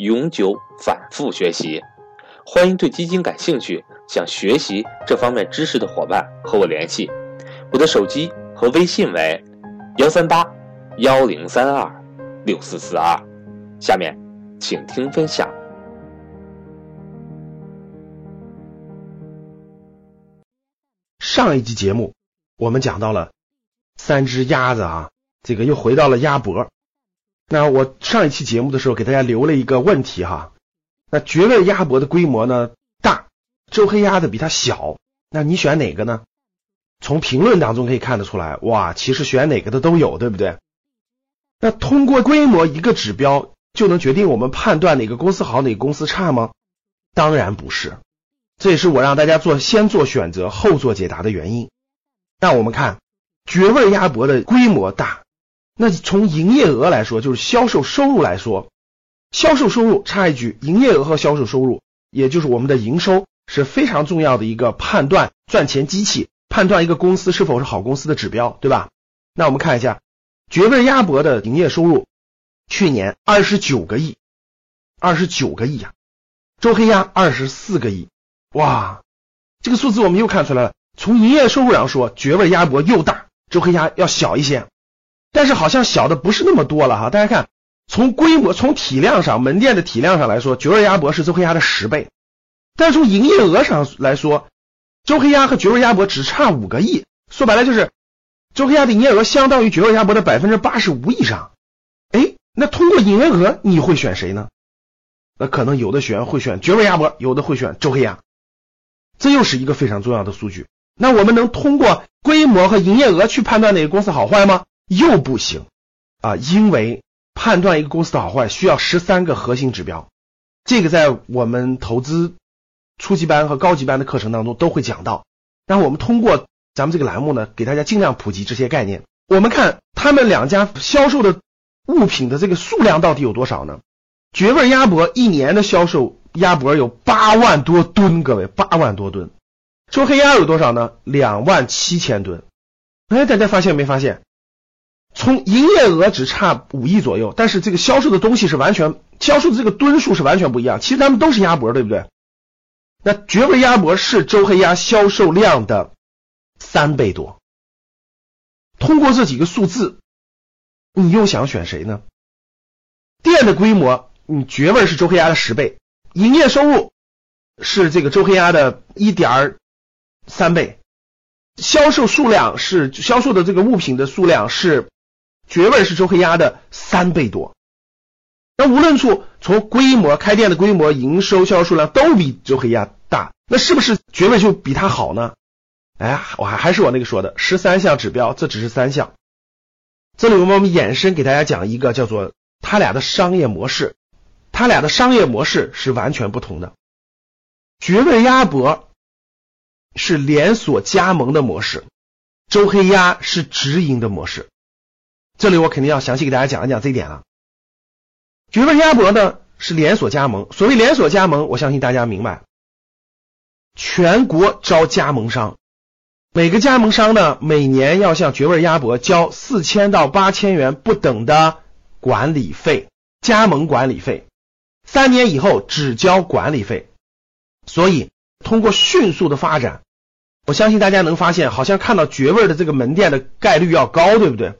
永久反复学习，欢迎对基金感兴趣、想学习这方面知识的伙伴和我联系。我的手机和微信为幺三八幺零三二六四四二。下面请听分享。上一集节目我们讲到了三只鸭子啊，这个又回到了鸭脖。那我上一期节目的时候给大家留了一个问题哈，那绝味鸭脖的规模呢大，周黑鸭的比它小，那你选哪个呢？从评论当中可以看得出来，哇，其实选哪个的都有，对不对？那通过规模一个指标就能决定我们判断哪个公司好，哪个公司差吗？当然不是，这也是我让大家做先做选择后做解答的原因。那我们看绝味鸭脖的规模大。那从营业额来说，就是销售收入来说，销售收入插一句，营业额和销售收入，也就是我们的营收，是非常重要的一个判断赚钱机器，判断一个公司是否是好公司的指标，对吧？那我们看一下绝味鸭脖的营业收入，去年二十九个亿，二十九个亿呀，周黑鸭二十四个亿，哇，这个数字我们又看出来了。从营业收入上说，绝味鸭脖又大，周黑鸭要小一些。但是好像小的不是那么多了哈，大家看，从规模、从体量上，门店的体量上来说，绝味鸭脖是周黑鸭的十倍。但是从营业额上来说，周黑鸭和绝味鸭脖只差五个亿，说白了就是周黑鸭的营业额相当于绝味鸭脖的百分之八十五以上。哎，那通过营业额你会选谁呢？那可能有的选会选绝味鸭脖，有的会选周黑鸭。这又是一个非常重要的数据。那我们能通过规模和营业额去判断哪个公司好坏吗？又不行啊，因为判断一个公司的好坏需要十三个核心指标，这个在我们投资初级班和高级班的课程当中都会讲到。然后我们通过咱们这个栏目呢，给大家尽量普及这些概念。我们看他们两家销售的物品的这个数量到底有多少呢？绝味鸭脖一年的销售鸭脖有八万多吨，各位八万多吨。周黑鸭有多少呢？两万七千吨。哎，大家发现没发现？从营业额只差五亿左右，但是这个销售的东西是完全销售的这个吨数是完全不一样。其实他们都是鸭脖，对不对？那绝味鸭脖是周黑鸭销售量的三倍多。通过这几个数字，你又想选谁呢？店的规模，你绝味是周黑鸭的十倍，营业收入是这个周黑鸭的一点儿三倍，销售数量是销售的这个物品的数量是。绝味是周黑鸭的三倍多，那无论处从规模、开店的规模、营收、销售数量都比周黑鸭大，那是不是绝味就比它好呢？哎，我还还是我那个说的十三项指标，这只是三项。这里我们衍生给大家讲一个叫做他俩的商业模式，他俩的商业模式是完全不同的。绝味鸭脖是连锁加盟的模式，周黑鸭是直营的模式。这里我肯定要详细给大家讲一讲这一点了。绝味鸭脖呢是连锁加盟，所谓连锁加盟，我相信大家明白，全国招加盟商，每个加盟商呢每年要向绝味鸭脖交四千到八千元不等的管理费，加盟管理费，三年以后只交管理费。所以通过迅速的发展，我相信大家能发现，好像看到绝味的这个门店的概率要高，对不对？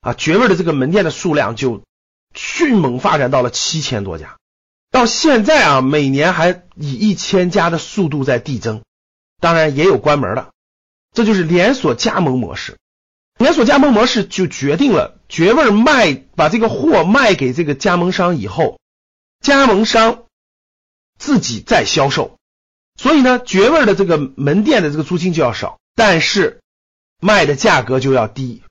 啊，绝味的这个门店的数量就迅猛发展到了七千多家，到现在啊，每年还以一千家的速度在递增，当然也有关门的，这就是连锁加盟模式。连锁加盟模式就决定了绝味卖把这个货卖给这个加盟商以后，加盟商自己再销售，所以呢，绝味的这个门店的这个租金就要少，但是卖的价格就要低。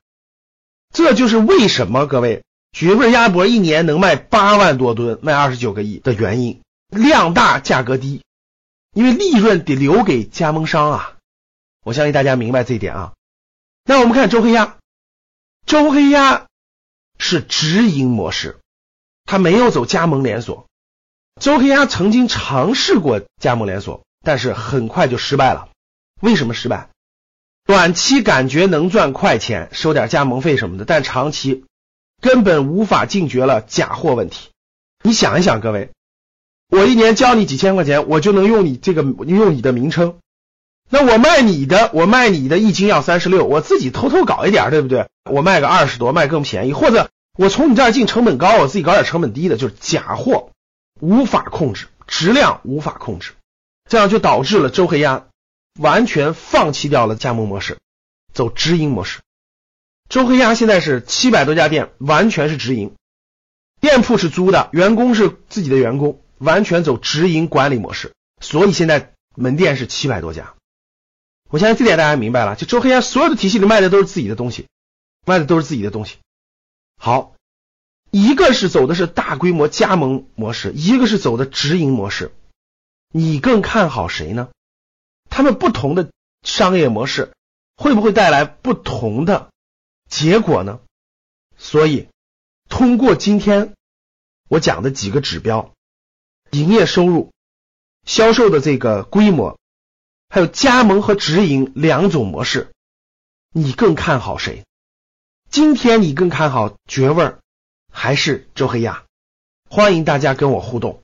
这就是为什么各位绝味鸭脖一年能卖八万多吨，卖二十九个亿的原因。量大价格低，因为利润得留给加盟商啊。我相信大家明白这一点啊。那我们看周黑鸭，周黑鸭是直营模式，它没有走加盟连锁。周黑鸭曾经尝试过加盟连锁，但是很快就失败了。为什么失败？短期感觉能赚快钱，收点加盟费什么的，但长期根本无法禁绝了假货问题。你想一想，各位，我一年交你几千块钱，我就能用你这个用你的名称，那我卖你的，我卖你的一斤要三十六，我自己偷偷搞一点，对不对？我卖个二十多，卖更便宜，或者我从你这儿进成本高，我自己搞点成本低的，就是假货。无法控制质量，无法控制，这样就导致了周黑鸭完全放弃掉了加盟模式，走直营模式。周黑鸭现在是七百多家店，完全是直营，店铺是租的，员工是自己的员工，完全走直营管理模式。所以现在门店是七百多家。我相信这点大家明白了，就周黑鸭所有的体系里卖的都是自己的东西，卖的都是自己的东西。好。一个是走的是大规模加盟模式，一个是走的直营模式，你更看好谁呢？他们不同的商业模式会不会带来不同的结果呢？所以，通过今天我讲的几个指标，营业收入、销售的这个规模，还有加盟和直营两种模式，你更看好谁？今天你更看好绝味儿？还是周黑鸭，欢迎大家跟我互动。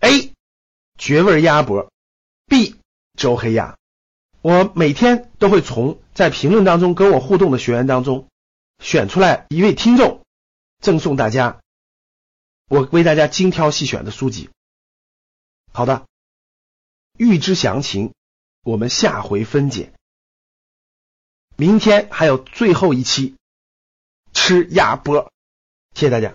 A 绝味鸭脖，B 周黑鸭。我每天都会从在评论当中跟我互动的学员当中选出来一位听众，赠送大家我为大家精挑细选的书籍。好的，预知详情，我们下回分解。明天还有最后一期。吃鸭脖，谢谢大家。